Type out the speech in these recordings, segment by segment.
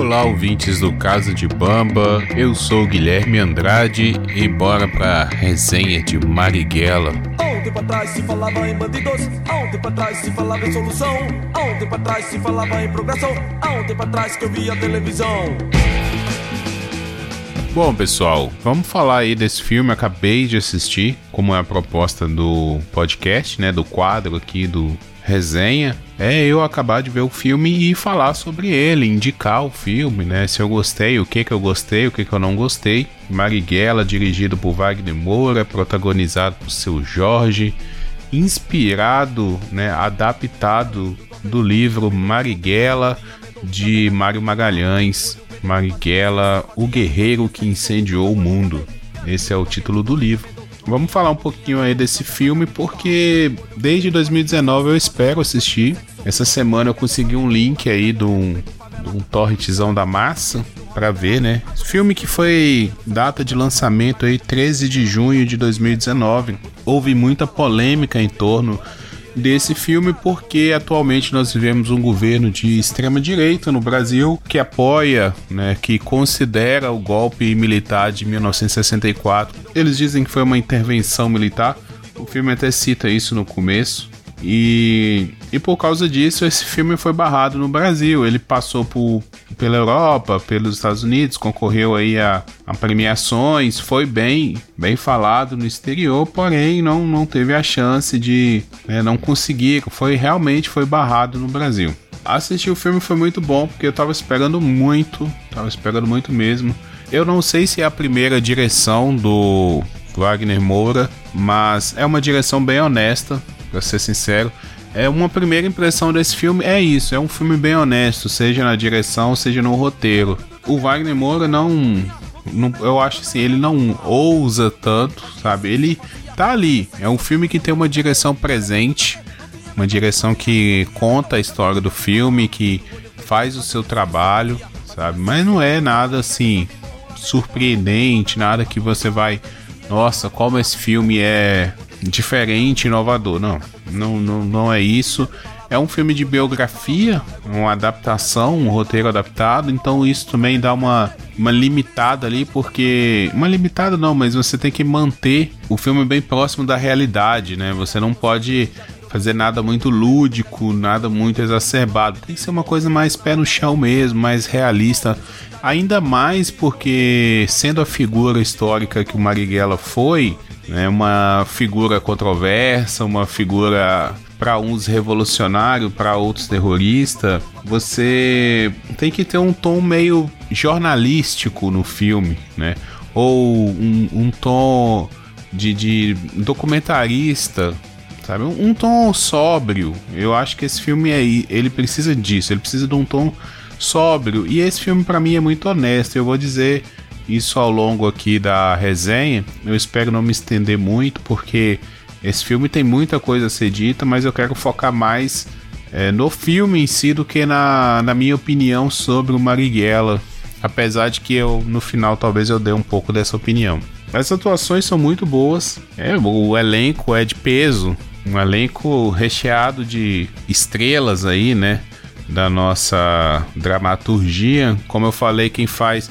Olá, ouvintes do Casa de Bamba. Eu sou Guilherme Andrade e bora pra resenha de Marighella. Há um tempo atrás se falava em bandidos, há um tempo atrás se falava em solução, há um tempo atrás se falava em progressão, há um tempo atrás que eu via televisão. Bom, pessoal, vamos falar aí desse filme. Acabei de assistir, como é a proposta do podcast, né? Do quadro aqui do resenha. É eu acabar de ver o filme e falar sobre ele, indicar o filme, né? Se eu gostei, o que que eu gostei, o que que eu não gostei. Marighella, dirigido por Wagner Moura, protagonizado por seu Jorge, inspirado, né? Adaptado do livro Marighella de Mário Magalhães Marighella, o guerreiro que incendiou o mundo. Esse é o título do livro. Vamos falar um pouquinho aí desse filme porque desde 2019 eu espero assistir. Essa semana eu consegui um link aí de um, de um torrentzão da massa para ver, né? Filme que foi data de lançamento aí 13 de junho de 2019. Houve muita polêmica em torno desse filme porque atualmente nós vivemos um governo de extrema direita no Brasil que apoia, né, que considera o golpe militar de 1964. Eles dizem que foi uma intervenção militar. O filme até cita isso no começo. E, e por causa disso, esse filme foi barrado no Brasil. Ele passou por, pela Europa, pelos Estados Unidos, concorreu aí a, a premiações, foi bem, bem falado no exterior, porém não, não teve a chance de né, não conseguir. Foi realmente foi barrado no Brasil. Assistir o filme foi muito bom porque eu tava esperando muito, tava esperando muito mesmo. Eu não sei se é a primeira direção do Wagner Moura, mas é uma direção bem honesta pra ser sincero. É uma primeira impressão desse filme é isso, é um filme bem honesto, seja na direção, seja no roteiro. O Wagner Moura não, não eu acho assim, ele não ousa tanto, sabe? Ele tá ali, é um filme que tem uma direção presente, uma direção que conta a história do filme, que faz o seu trabalho, sabe? Mas não é nada assim surpreendente, nada que você vai, nossa, como esse filme é diferente, inovador. Não, não, não, não é isso. É um filme de biografia, uma adaptação, um roteiro adaptado, então isso também dá uma, uma limitada ali, porque. Uma limitada não, mas você tem que manter o filme bem próximo da realidade, né? Você não pode fazer nada muito lúdico, nada muito exacerbado. Tem que ser uma coisa mais pé no chão mesmo, mais realista. Ainda mais porque, sendo a figura histórica que o Marighella foi, né, uma figura controversa, uma figura para uns revolucionário, para outros terrorista, você tem que ter um tom meio jornalístico no filme, né? Ou um, um tom de, de, documentarista, sabe? Um, um, tom sóbrio. Eu acho que esse filme aí, ele precisa disso, ele precisa de um tom sóbrio. E esse filme para mim é muito honesto. Eu vou dizer isso ao longo aqui da resenha. Eu espero não me estender muito, porque esse filme tem muita coisa a ser dita, mas eu quero focar mais é, no filme em si do que na, na minha opinião sobre o Marighella. Apesar de que eu, no final, talvez eu dê um pouco dessa opinião. As atuações são muito boas. É, o elenco é de peso. Um elenco recheado de estrelas aí, né? Da nossa dramaturgia. Como eu falei, quem faz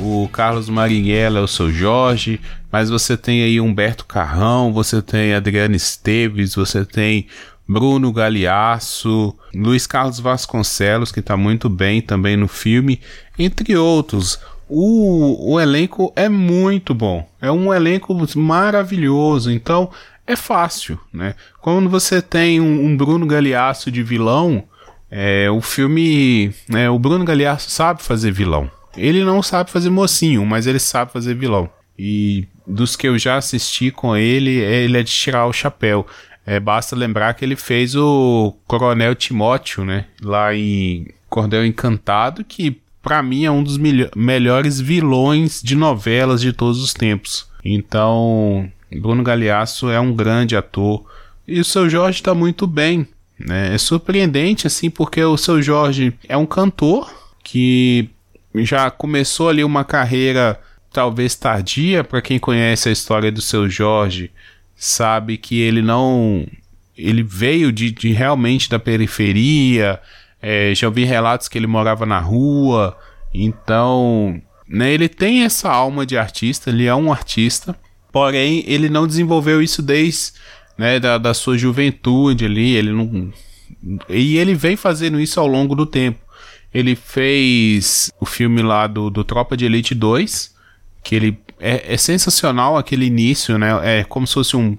o Carlos Marighella é o seu Jorge, mas você tem aí Humberto Carrão, você tem Adriano Esteves, você tem Bruno Galeasso, Luiz Carlos Vasconcelos, que está muito bem também no filme, entre outros. O, o elenco é muito bom, é um elenco maravilhoso, então é fácil, né? Quando você tem um, um Bruno Galeasso de vilão, é, o filme, né, o Bruno Galeasso sabe fazer vilão. Ele não sabe fazer mocinho, mas ele sabe fazer vilão. E dos que eu já assisti com ele, ele é de tirar o chapéu. É, basta lembrar que ele fez o Coronel Timóteo, né? Lá em Cordel Encantado, que para mim é um dos melhores vilões de novelas de todos os tempos. Então, Bruno Galeasso é um grande ator. E o seu Jorge está muito bem. Né? É surpreendente, assim, porque o seu Jorge é um cantor que já começou ali uma carreira talvez tardia para quem conhece a história do seu Jorge sabe que ele não ele veio de, de realmente da periferia é, já ouvi relatos que ele morava na rua Então, né, ele tem essa alma de artista, ele é um artista, porém ele não desenvolveu isso desde né, da, da sua juventude ali, ele não e ele vem fazendo isso ao longo do tempo. Ele fez o filme lá do, do Tropa de Elite 2, que ele é, é sensacional aquele início, né? É como se fosse um,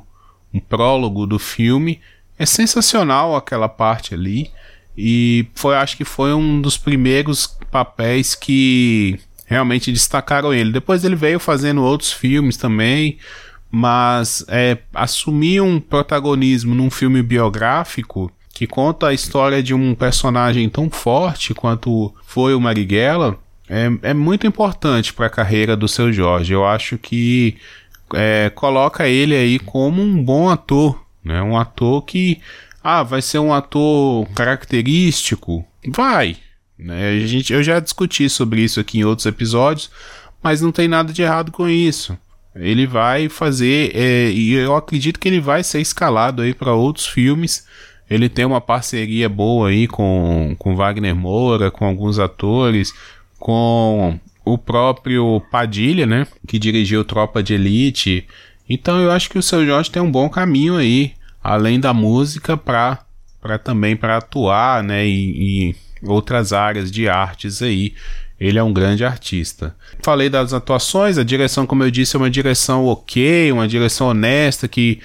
um prólogo do filme. É sensacional aquela parte ali. E foi, acho que foi um dos primeiros papéis que realmente destacaram ele. Depois ele veio fazendo outros filmes também, mas é, assumir um protagonismo num filme biográfico que conta a história de um personagem tão forte quanto foi o Marighella, é, é muito importante para a carreira do seu Jorge. Eu acho que é, coloca ele aí como um bom ator, né? Um ator que, ah, vai ser um ator característico, vai. Né? A gente, eu já discuti sobre isso aqui em outros episódios, mas não tem nada de errado com isso. Ele vai fazer, é, e eu acredito que ele vai ser escalado aí para outros filmes ele tem uma parceria boa aí com, com Wagner Moura, com alguns atores, com o próprio Padilha, né? Que dirigiu Tropa de Elite. Então eu acho que o seu Jorge tem um bom caminho aí, além da música, para também para atuar, né? E, e outras áreas de artes aí. Ele é um grande artista. Falei das atuações, a direção, como eu disse, é uma direção ok, uma direção honesta, que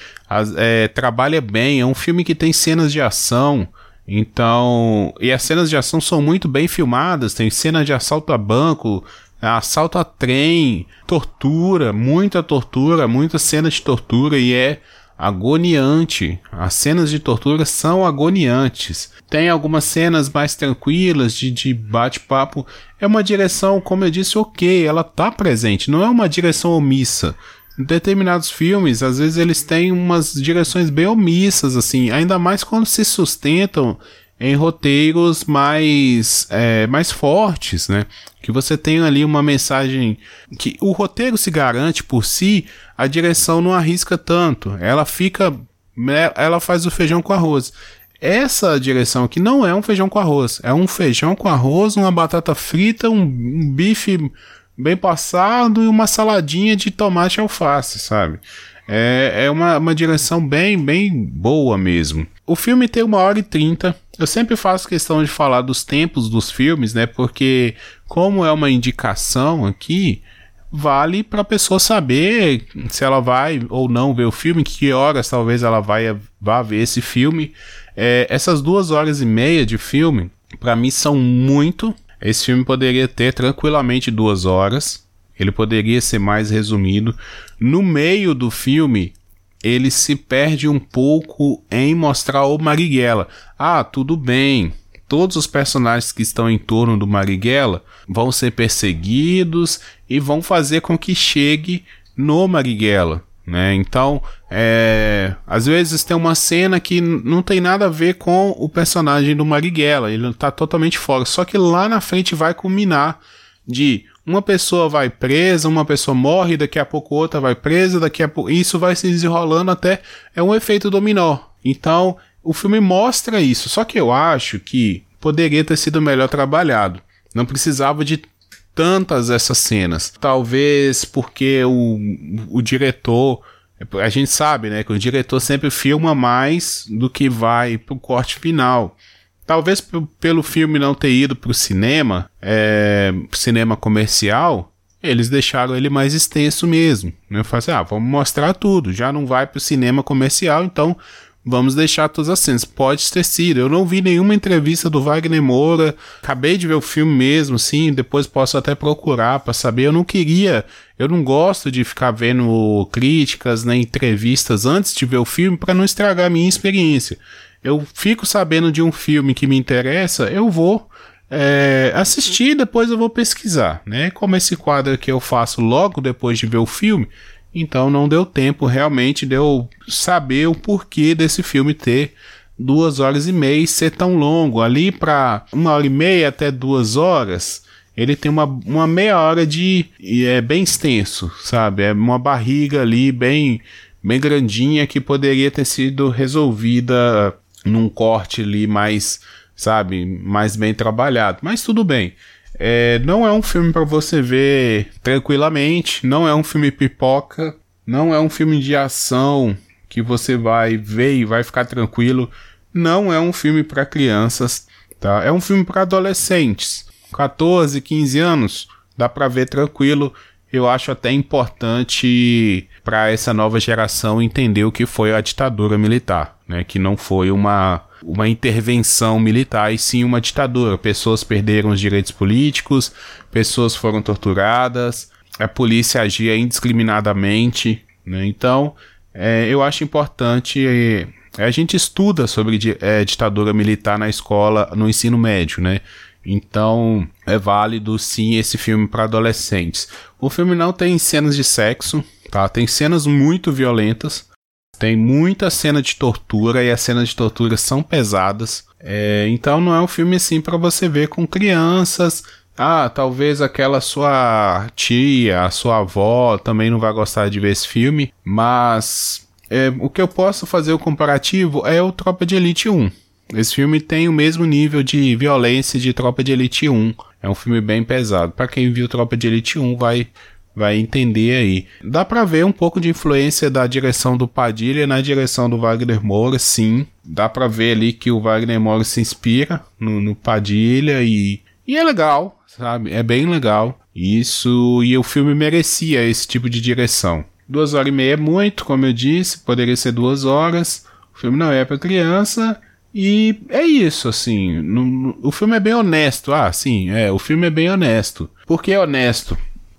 é, trabalha bem. É um filme que tem cenas de ação. Então, e as cenas de ação são muito bem filmadas. Tem cena de assalto a banco, assalto a trem, tortura, muita tortura, muita cena de tortura e é agoniante. As cenas de tortura são agoniantes. Tem algumas cenas mais tranquilas de, de bate-papo. É uma direção, como eu disse, ok, ela tá presente, não é uma direção omissa. Em determinados filmes, às vezes eles têm umas direções bem omissas, assim, ainda mais quando se sustentam em roteiros mais, é, mais fortes, né? Que você tem ali uma mensagem que o roteiro se garante por si, a direção não arrisca tanto. Ela fica, né, ela faz o feijão com arroz. Essa direção aqui não é um feijão com arroz, é um feijão com arroz, uma batata frita, um, um bife bem passado e uma saladinha de tomate e alface, sabe? É, é uma, uma direção bem, bem boa mesmo. O filme tem uma hora e trinta. Eu sempre faço questão de falar dos tempos dos filmes, né? Porque, como é uma indicação aqui, vale para a pessoa saber se ela vai ou não ver o filme, que horas talvez ela vai, vá ver esse filme. É, essas duas horas e meia de filme, para mim, são muito. Esse filme poderia ter tranquilamente duas horas. Ele poderia ser mais resumido. No meio do filme, ele se perde um pouco em mostrar o Marighella. Ah, tudo bem. Todos os personagens que estão em torno do Marighella vão ser perseguidos e vão fazer com que chegue no Marighella. Né? Então, é, às vezes tem uma cena que não tem nada a ver com o personagem do Marighella, ele está totalmente fora. Só que lá na frente vai culminar de uma pessoa vai presa, uma pessoa morre, daqui a pouco outra vai presa, daqui a pouco. Isso vai se desenrolando até. É um efeito dominó. Então, o filme mostra isso. Só que eu acho que poderia ter sido melhor trabalhado. Não precisava de tantas essas cenas. Talvez porque o, o diretor. A gente sabe, né? Que o diretor sempre filma mais do que vai pro corte final. Talvez pelo filme não ter ido para o cinema, é, cinema comercial, eles deixaram ele mais extenso mesmo. Né? Eu falei assim, ah, vamos mostrar tudo, já não vai para o cinema comercial, então vamos deixar todas as cenas. Pode ter sido, eu não vi nenhuma entrevista do Wagner Moura, acabei de ver o filme mesmo, sim, depois posso até procurar para saber. Eu não queria, eu não gosto de ficar vendo críticas, nem né, entrevistas antes de ver o filme para não estragar a minha experiência eu fico sabendo de um filme que me interessa, eu vou é, assistir depois eu vou pesquisar, né? Como esse quadro que eu faço logo depois de ver o filme, então não deu tempo realmente de eu saber o porquê desse filme ter duas horas e meia e ser tão longo. Ali para uma hora e meia até duas horas, ele tem uma, uma meia hora de. E é bem extenso, sabe? É uma barriga ali bem, bem grandinha que poderia ter sido resolvida num corte ali mais, sabe, mais bem trabalhado. Mas tudo bem. É, não é um filme para você ver tranquilamente, não é um filme pipoca, não é um filme de ação que você vai ver e vai ficar tranquilo. Não é um filme para crianças, tá? É um filme para adolescentes, 14, 15 anos, dá para ver tranquilo. Eu acho até importante para essa nova geração entender o que foi a ditadura militar, né? Que não foi uma uma intervenção militar e sim uma ditadura. Pessoas perderam os direitos políticos, pessoas foram torturadas, a polícia agia indiscriminadamente. Né? Então, é, eu acho importante. É, a gente estuda sobre é, ditadura militar na escola, no ensino médio, né? Então é válido sim esse filme para adolescentes. O filme não tem cenas de sexo, tá? Tem cenas muito violentas, tem muita cena de tortura e as cenas de tortura são pesadas. É, então não é um filme assim para você ver com crianças. Ah, talvez aquela sua tia, a sua avó também não vai gostar de ver esse filme, mas é, o que eu posso fazer o comparativo é o Tropa de Elite 1. Esse filme tem o mesmo nível de violência de Tropa de Elite 1. É um filme bem pesado. Para quem viu Tropa de Elite 1 vai vai entender aí. Dá para ver um pouco de influência da direção do Padilha na direção do Wagner Moura, sim. Dá para ver ali que o Wagner Moura se inspira no, no Padilha e, e é legal, sabe? É bem legal. Isso e o filme merecia esse tipo de direção. Duas horas e meia é muito, como eu disse, poderia ser duas horas. O filme não é para criança. E é isso, assim. No, no, o filme é bem honesto. Ah, sim, é. O filme é bem honesto. Por que é honesto?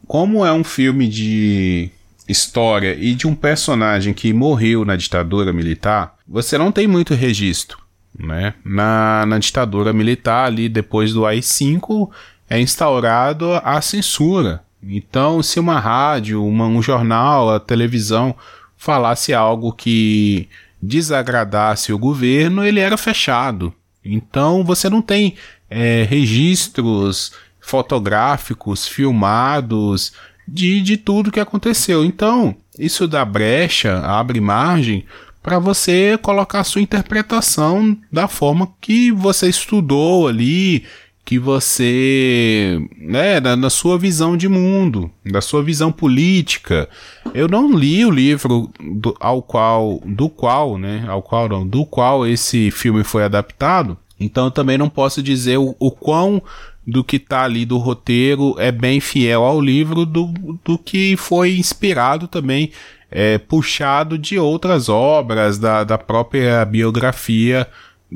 como é um filme de história e de um personagem que morreu na ditadura militar, você não tem muito registro. Né? Na, na ditadura militar, ali depois do AI-5, é instaurado a censura. Então, se uma rádio, uma, um jornal, a televisão falasse algo que desagradasse o governo, ele era fechado. Então, você não tem é, registros fotográficos, filmados, de, de tudo que aconteceu. Então, isso dá brecha, abre margem para você colocar sua interpretação da forma que você estudou ali, que você, né, na, na, sua visão de mundo, da sua visão política. Eu não li o livro do, ao qual, do qual, né, ao qual não, do qual esse filme foi adaptado. Então eu também não posso dizer o, o quão do que tá ali do roteiro é bem fiel ao livro, do, do que foi inspirado também, é, puxado de outras obras, da, da própria biografia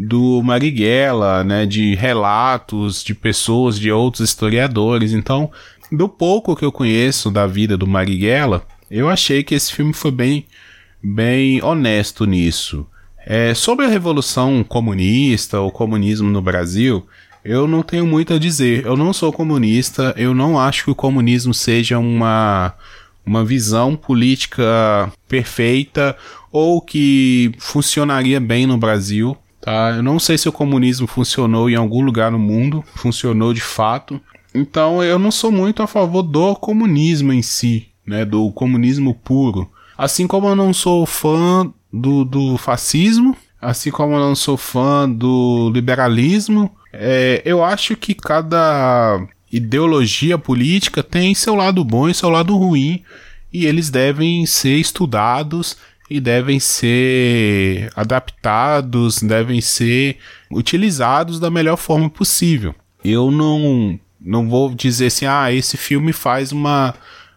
do Marighella, né, de relatos de pessoas, de outros historiadores. Então, do pouco que eu conheço da vida do Marighella, eu achei que esse filme foi bem, bem honesto nisso. É, sobre a Revolução Comunista, o comunismo no Brasil, eu não tenho muito a dizer. Eu não sou comunista, eu não acho que o comunismo seja uma, uma visão política perfeita ou que funcionaria bem no Brasil. Tá? Eu não sei se o comunismo funcionou em algum lugar no mundo, funcionou de fato. Então eu não sou muito a favor do comunismo em si, né? do comunismo puro. Assim como eu não sou fã do, do fascismo, assim como eu não sou fã do liberalismo, é, eu acho que cada ideologia política tem seu lado bom e seu lado ruim, e eles devem ser estudados e devem ser adaptados, devem ser utilizados da melhor forma possível. Eu não, não vou dizer assim, ah, esse filme faz uma,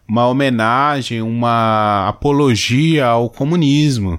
uma homenagem, uma apologia ao comunismo.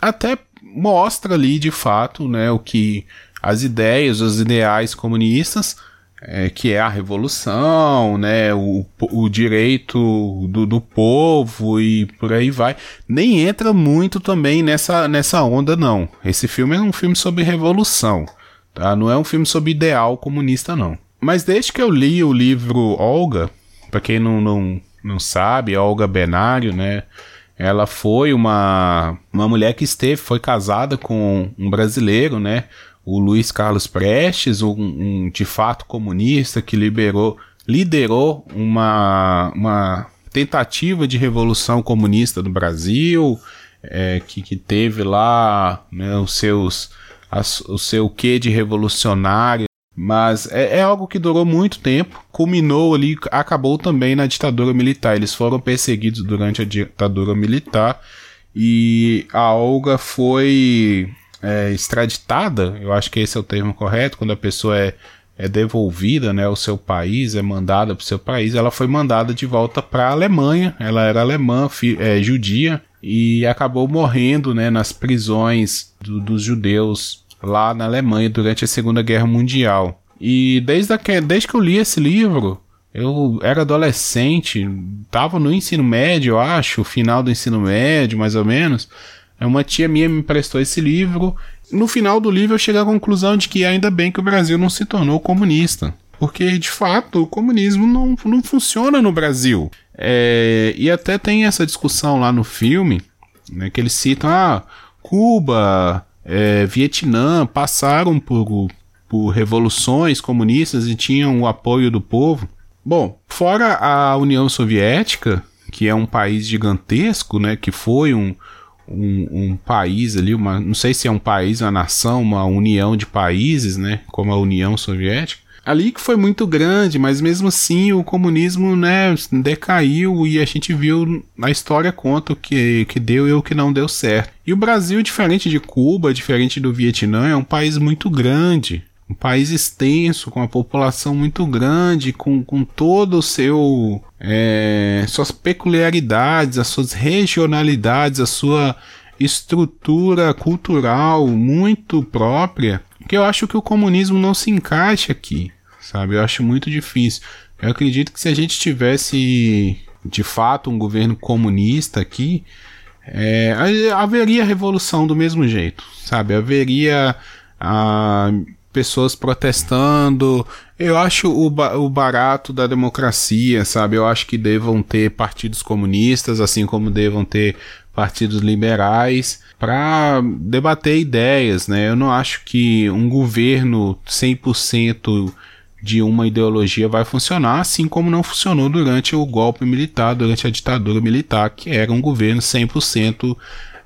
Até mostra ali de fato, né, o que as ideias, os ideais comunistas, é, que é a revolução, né, o, o direito do, do povo e por aí vai, nem entra muito também nessa, nessa onda, não. Esse filme é um filme sobre revolução, tá? Não é um filme sobre ideal comunista, não. Mas desde que eu li o livro Olga, para quem não, não, não sabe, Olga Benário, né, ela foi uma, uma mulher que esteve, foi casada com um brasileiro, né? O Luiz Carlos Prestes, um, um de fato comunista que liberou, liderou uma, uma tentativa de revolução comunista no Brasil, é, que, que teve lá né, os seus, as, o seu quê de revolucionário Mas é, é, algo que durou muito tempo, culminou ali, acabou também na ditadura militar. Eles foram perseguidos durante a ditadura militar e a Olga foi é, extraditada, eu acho que esse é o termo correto, quando a pessoa é, é devolvida né, ao seu país, é mandada para o seu país, ela foi mandada de volta para a Alemanha. Ela era alemã, é, judia, e acabou morrendo né, nas prisões do, dos judeus lá na Alemanha durante a Segunda Guerra Mundial. E desde, a, desde que eu li esse livro, eu era adolescente, estava no ensino médio, eu acho, final do ensino médio, mais ou menos. Uma tia minha me emprestou esse livro. No final do livro eu cheguei à conclusão de que ainda bem que o Brasil não se tornou comunista. Porque, de fato, o comunismo não, não funciona no Brasil. É, e até tem essa discussão lá no filme, né, que eles citam, ah, Cuba, é, Vietnã passaram por, por revoluções comunistas e tinham o apoio do povo. Bom, fora a União Soviética, que é um país gigantesco, né, que foi um, um, um, país ali, uma, não sei se é um país, uma nação, uma união de países, né, como a União Soviética, ali que foi muito grande, mas mesmo assim o comunismo, né, decaiu e a gente viu na história conta o que, que deu e o que não deu certo. E o Brasil, diferente de Cuba, diferente do Vietnã, é um país muito grande, um país extenso, com uma população muito grande, com, com todo o seu. É, suas peculiaridades, as suas regionalidades, a sua estrutura cultural muito própria, que eu acho que o comunismo não se encaixa aqui, sabe? Eu acho muito difícil. Eu acredito que se a gente tivesse de fato um governo comunista aqui, é, haveria revolução do mesmo jeito, sabe? Haveria a pessoas protestando. Eu acho o, ba o barato da democracia, sabe? Eu acho que devam ter partidos comunistas, assim como devam ter partidos liberais, para debater ideias, né? Eu não acho que um governo 100% de uma ideologia vai funcionar, assim como não funcionou durante o golpe militar, durante a ditadura militar, que era um governo 100%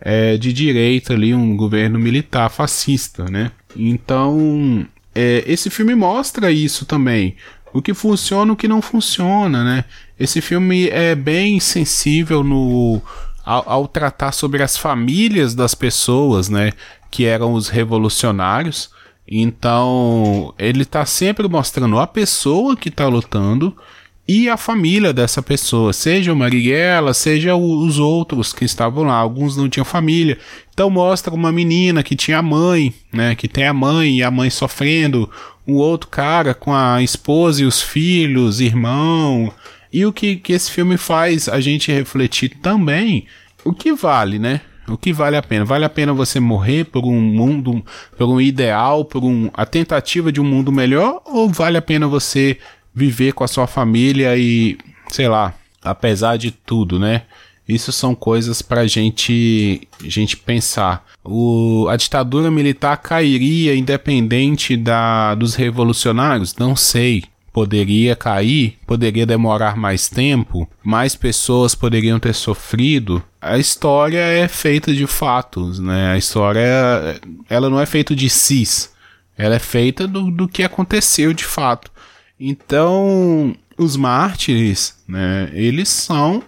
é, de direita ali, um governo militar fascista, né? Então, é, esse filme mostra isso também. O que funciona, o que não funciona, né? Esse filme é bem sensível no ao, ao tratar sobre as famílias das pessoas, né? Que eram os revolucionários. Então, ele está sempre mostrando a pessoa que está lutando e a família dessa pessoa, seja o Marighella, seja os outros que estavam lá, alguns não tinham família. Então mostra uma menina que tinha mãe, né, que tem a mãe e a mãe sofrendo, um outro cara com a esposa e os filhos, irmão. E o que, que esse filme faz a gente refletir também, o que vale, né? O que vale a pena? Vale a pena você morrer por um mundo, por um ideal, por um, a tentativa de um mundo melhor? Ou vale a pena você viver com a sua família e, sei lá, apesar de tudo, né? Isso são coisas para gente, gente pensar. O, a ditadura militar cairia independente da, dos revolucionários? Não sei. Poderia cair, poderia demorar mais tempo, mais pessoas poderiam ter sofrido. A história é feita de fatos, né? A história, ela não é feita de cis, ela é feita do, do que aconteceu de fato. Então, os mártires, né, eles são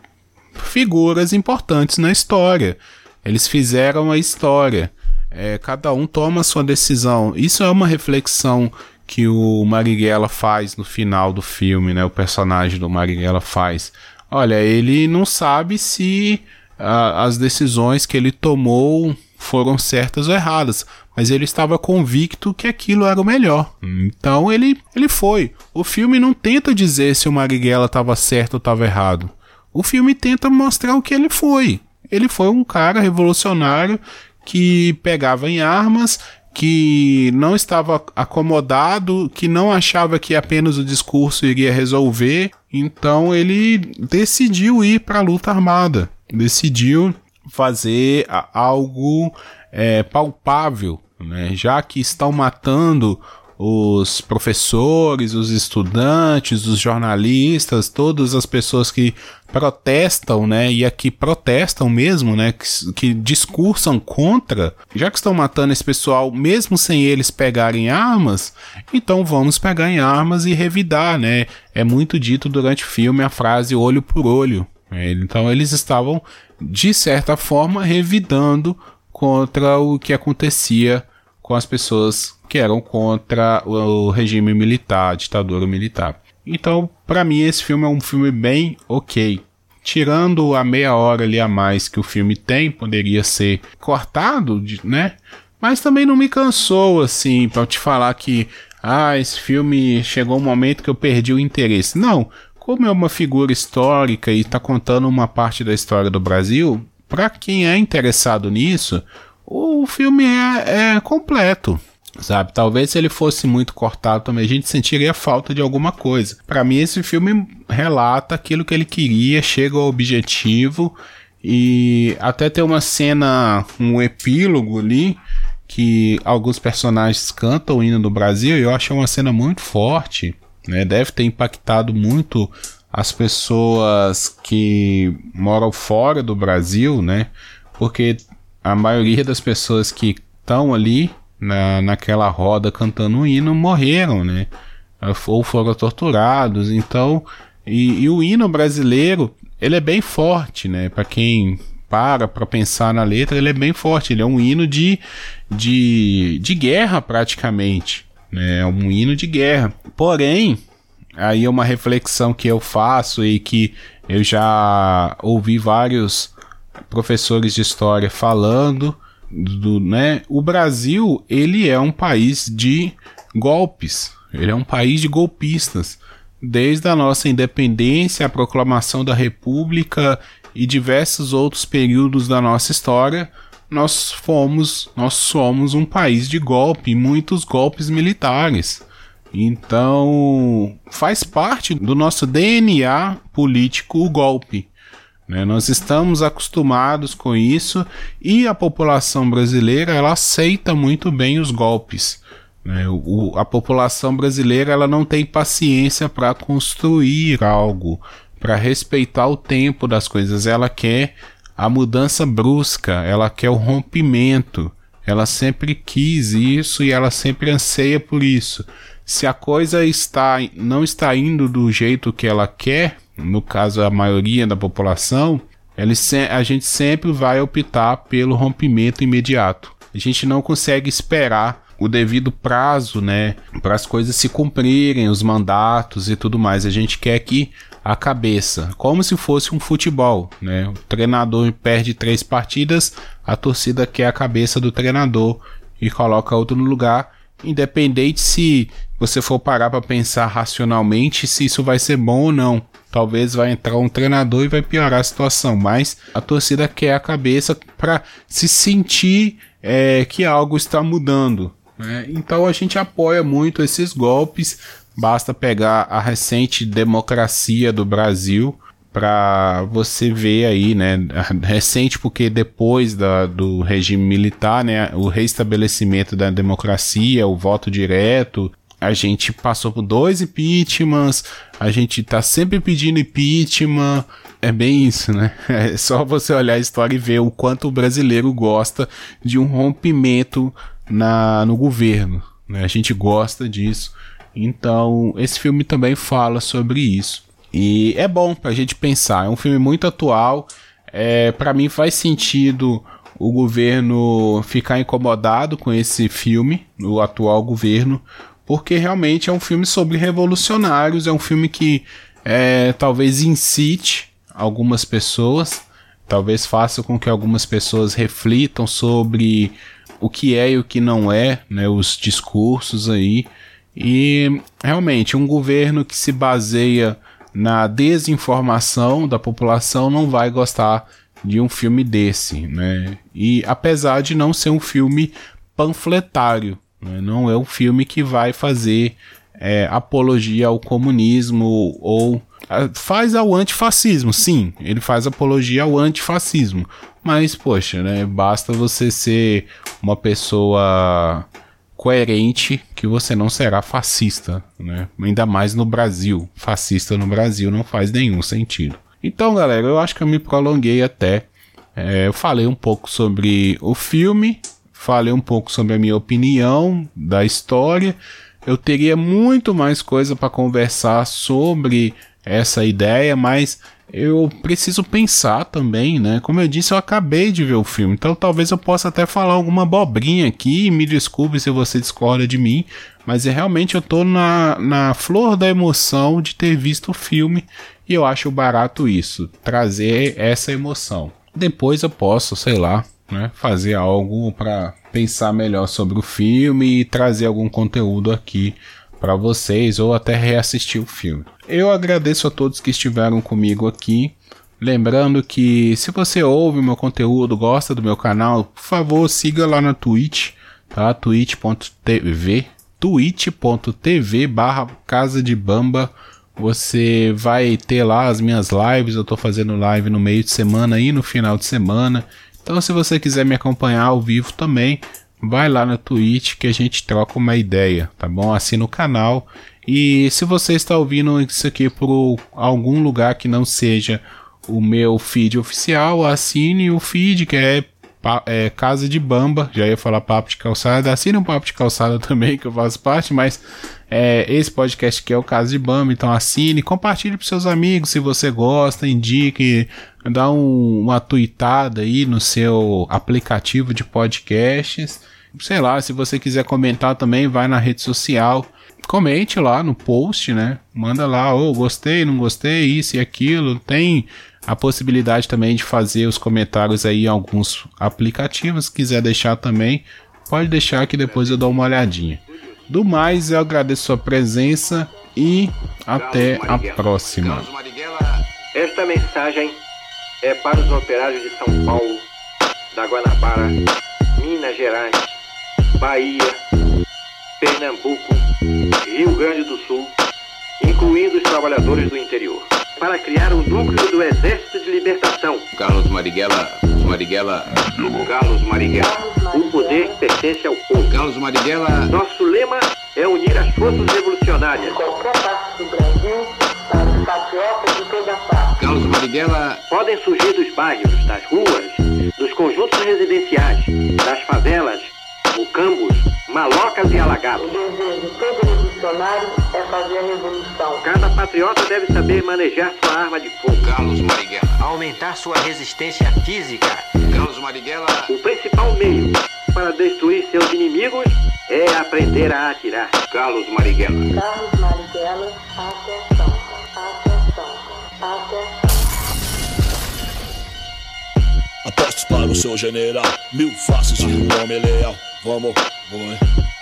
figuras importantes na história. Eles fizeram a história. É, cada um toma a sua decisão. Isso é uma reflexão que o Marighella faz no final do filme, né? O personagem do Marighella faz. Olha, ele não sabe se uh, as decisões que ele tomou foram certas ou erradas, mas ele estava convicto que aquilo era o melhor. Então ele, ele foi. O filme não tenta dizer se o Marighella estava certo ou estava errado. O filme tenta mostrar o que ele foi. Ele foi um cara revolucionário que pegava em armas, que não estava acomodado, que não achava que apenas o discurso iria resolver. Então ele decidiu ir para a luta armada. Decidiu fazer algo é, palpável, né? já que estão matando os professores, os estudantes, os jornalistas, todas as pessoas que protestam, né, e aqui protestam mesmo, né, que, que discursam contra, já que estão matando esse pessoal, mesmo sem eles pegarem armas, então vamos pegar em armas e revidar, né? É muito dito durante o filme a frase olho por olho. Né? Então eles estavam, de certa forma, revidando contra o que acontecia com as pessoas que eram contra o regime militar, a ditadura militar. Então, para mim, esse filme é um filme bem ok. Tirando a meia hora ali a mais que o filme tem, poderia ser cortado, né? Mas também não me cansou, assim, para te falar que, ah, esse filme chegou um momento que eu perdi o interesse. Não, como é uma figura histórica e está contando uma parte da história do Brasil, para quem é interessado nisso, o filme é, é completo sabe? Talvez se ele fosse muito cortado também a gente sentiria falta de alguma coisa. Para mim esse filme relata aquilo que ele queria, chega ao objetivo e até tem uma cena, um epílogo ali que alguns personagens cantam o hino do Brasil e eu acho uma cena muito forte, né? Deve ter impactado muito as pessoas que moram fora do Brasil, né? Porque a maioria das pessoas que estão ali na, naquela roda cantando o hino morreram, né? Ou foram torturados. Então, e, e o hino brasileiro, ele é bem forte, né? Para quem para para pensar na letra, ele é bem forte. Ele é um hino de, de, de guerra, praticamente. Né? É um hino de guerra. Porém, aí é uma reflexão que eu faço e que eu já ouvi vários professores de história falando do, né? O Brasil, ele é um país de golpes. Ele é um país de golpistas. Desde a nossa independência, a proclamação da República e diversos outros períodos da nossa história, nós fomos, nós somos um país de golpe, muitos golpes militares. Então, faz parte do nosso DNA político o golpe. Né? Nós estamos acostumados com isso e a população brasileira ela aceita muito bem os golpes. Né? O, a população brasileira ela não tem paciência para construir algo, para respeitar o tempo das coisas. Ela quer a mudança brusca, ela quer o rompimento. Ela sempre quis isso e ela sempre anseia por isso. Se a coisa está não está indo do jeito que ela quer, no caso a maioria da população, a gente sempre vai optar pelo rompimento imediato. A gente não consegue esperar o devido prazo, né, para as coisas se cumprirem, os mandatos e tudo mais. A gente quer que a cabeça, como se fosse um futebol, né? O treinador perde três partidas, a torcida quer a cabeça do treinador e coloca outro no lugar, independente se você for parar para pensar racionalmente se isso vai ser bom ou não. Talvez vai entrar um treinador e vai piorar a situação, mas a torcida quer a cabeça para se sentir é, que algo está mudando. Né? Então a gente apoia muito esses golpes. Basta pegar a recente democracia do Brasil para você ver aí, né? Recente porque depois da, do regime militar, né? O reestabelecimento da democracia, o voto direto, a gente passou por dois impeachments, a gente tá sempre pedindo impeachment. É bem isso, né? É só você olhar a história e ver o quanto o brasileiro gosta de um rompimento na, no governo. Né? A gente gosta disso. Então, esse filme também fala sobre isso. E é bom pra gente pensar. É um filme muito atual. É, para mim faz sentido o governo ficar incomodado com esse filme, o atual governo, porque realmente é um filme sobre revolucionários, é um filme que é, talvez incite algumas pessoas, talvez faça com que algumas pessoas reflitam sobre o que é e o que não é, né, os discursos aí. E realmente, um governo que se baseia na desinformação da população não vai gostar de um filme desse, né? E apesar de não ser um filme panfletário, né? Não é um filme que vai fazer é, apologia ao comunismo ou faz ao antifascismo, sim, ele faz apologia ao antifascismo, mas poxa, né, basta você ser uma pessoa coerente que você não será fascista, né? Ainda mais no Brasil. Fascista no Brasil não faz nenhum sentido. Então, galera, eu acho que eu me prolonguei até. É, eu falei um pouco sobre o filme, falei um pouco sobre a minha opinião da história. Eu teria muito mais coisa para conversar sobre essa ideia, mas eu preciso pensar também, né? Como eu disse, eu acabei de ver o filme, então talvez eu possa até falar alguma bobrinha aqui. Me desculpe se você discorda de mim, mas é, realmente eu tô na, na flor da emoção de ter visto o filme e eu acho barato isso, trazer essa emoção. Depois eu posso, sei lá, né, fazer algo para pensar melhor sobre o filme e trazer algum conteúdo aqui para vocês ou até reassistir o filme. Eu agradeço a todos que estiveram comigo aqui. Lembrando que se você ouve meu conteúdo, gosta do meu canal, por favor, siga lá na Twitch, tá? twitch.tv twitch.tv barra Casa de Bamba. Você vai ter lá as minhas lives, eu tô fazendo live no meio de semana e no final de semana. Então se você quiser me acompanhar ao vivo também, vai lá na Twitch que a gente troca uma ideia, tá bom? Assina o canal. E se você está ouvindo isso aqui por algum lugar que não seja o meu feed oficial, assine o feed que é, é Casa de Bamba. Já ia falar Papo de Calçada. Assine um Papo de Calçada também, que eu faço parte, mas é, esse podcast aqui é o Casa de Bamba. Então assine, compartilhe para seus amigos se você gosta, indique, dá um, uma tweetada aí no seu aplicativo de podcasts. Sei lá, se você quiser comentar também, vai na rede social. Comente lá no post, né? Manda lá, ô, oh, gostei, não gostei, isso e aquilo. Tem a possibilidade também de fazer os comentários aí em alguns aplicativos. Se quiser deixar também, pode deixar que depois eu dou uma olhadinha. Do mais, eu agradeço sua presença e até a próxima. Esta mensagem é para os operários de São Paulo, da Guanabara, Minas Gerais, Bahia, Pernambuco, Rio Grande do Sul, incluindo os trabalhadores do interior, para criar um núcleo do Exército de Libertação. Carlos Marighella, Marighella, Carlos Marighella. O poder pertence ao povo. Carlos Marighella. Nosso lema é unir as forças revolucionárias. Qualquer parte do Brasil, para os patriotas de toda parte. Carlos Marighella. Podem surgir dos bairros, das ruas, dos conjuntos residenciais, das favelas, mucambos, malocas e alagados. O desejo de todo revolucionário é fazer a revolução. Cada patriota deve saber manejar sua arma de fogo. Carlos Marighella. Aumentar sua resistência física. Carlos Marighella. O principal meio para destruir seus inimigos é aprender a atirar. Carlos Marighella. Carlos Marighella, atenção, atenção, atenção. Apostos para o seu general, mil faces de um homem leal. Vamos, vamos.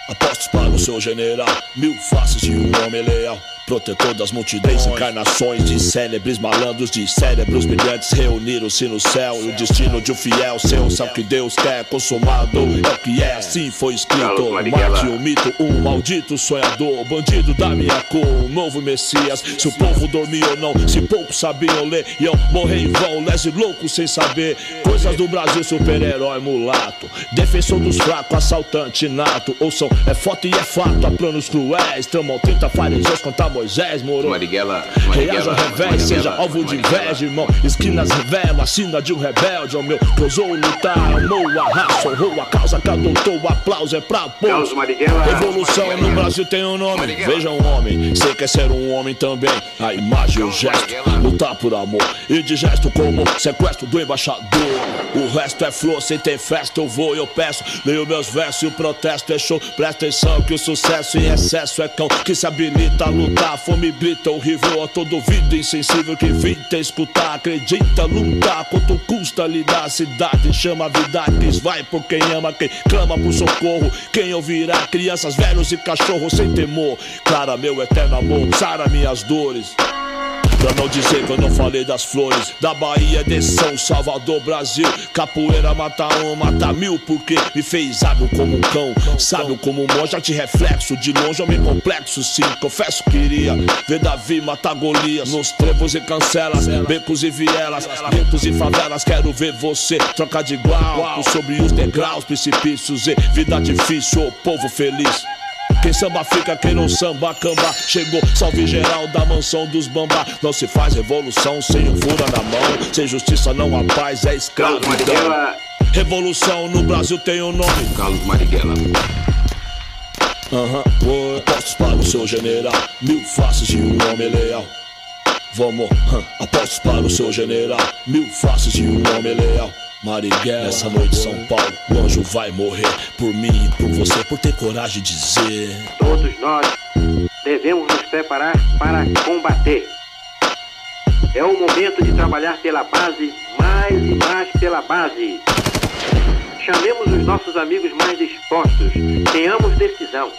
Apostos para o seu general, mil faces de um homem leal. Protetor das multidões, encarnações de célebres malandros, de cérebros brilhantes reuniram-se no céu. E o destino de um fiel seu, sabe que Deus quer consumado. É o que é, assim foi escrito. Mate o mito, um maldito sonhador, bandido da minha cor, um novo Messias. Se o povo dormia ou não, se poucos sabiam ler, iam morrer em vão, lese louco sem saber. Coisas do Brasil, super-herói mulato, defensor dos fracos, assaltante nato. Ouçam, é foto e é fato, há planos cruéis, tramam 30 fariseus contra Moisés morou. Marighella. Reaja ao revés, seja alvo de inveja, irmão. Esquinas revela a sina de um rebelde, ao meu. Ousou lutar, amou a raça, honrou a causa que adotou. O aplauso é pra pôr. Marighella. Revolução no Brasil tem um nome. Veja um homem, sei que é ser um homem também. A imagem, o gesto, lutar por amor. E de gesto como sequestro do embaixador. O resto é flor, sem ter festa eu vou e eu peço. Leio meus versos e o protesto é show. Presta atenção que o sucesso em excesso é cão que se habilita a lutar. Fome brita horrível a todo ouvido insensível que evita escutar. Acredita lutar quanto custa lidar. A cidade chama a vida, quis vai por quem ama, quem clama por socorro. Quem ouvirá crianças, velhos e cachorros sem temor. Clara, meu eterno amor, sara minhas dores. Pra não dizer que eu não falei das flores. Da Bahia de São Salvador, Brasil. Capoeira mata um, mata mil Porque me fez hábil como um cão. Sábio como um monge, te reflexo. De longe homem complexo, sim. Confesso que iria ver Davi matar Golias. Nos trevos e cancelas, becos e vielas. Guetos e favelas, quero ver você Trocar de igual. Sobre os degraus Precipícios e vida difícil, o povo feliz quem samba fica, quem não samba, camba. Chegou, salve geral da mansão dos bamba. Não se faz revolução sem um fura na mão. Sem justiça não há paz, é Carlos escravidão. Revolução no Brasil tem um nome. Carlos Marighella. Aham, uhum. apostos para o seu general. Mil faces de um homem leal. Vamos, hum, apostos para o seu general. Mil faces de um homem leal. Marighella, nessa noite São Paulo, o anjo vai morrer por mim e por você, por ter coragem de dizer. Todos nós devemos nos preparar para combater. É o momento de trabalhar pela base, mais e mais pela base. Chamemos os nossos amigos mais dispostos, tenhamos decisão,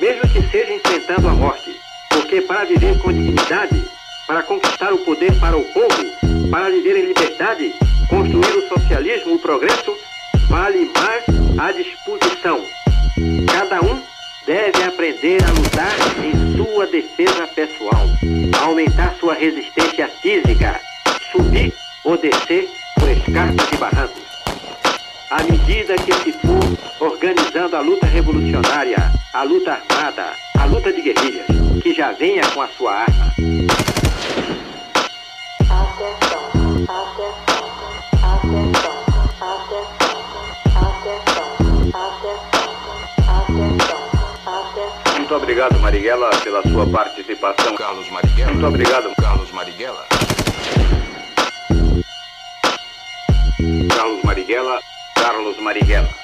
mesmo que seja enfrentando a morte, porque para viver com dignidade, para conquistar o poder para o povo, para viver em liberdade, construir o socialismo, o progresso, vale mais a disposição. Cada um deve aprender a lutar em sua defesa pessoal, aumentar sua resistência física, subir ou descer por escarpas e barrancos. À medida que se for organizando a luta revolucionária, a luta armada, a luta de guerrilhas, que já venha com a sua arma. Atenção. Muito obrigado, Marighella, pela sua participação. Carlos Marighella. Muito obrigado, Carlos Marighella. Carlos Marighella. Carlos Marighella.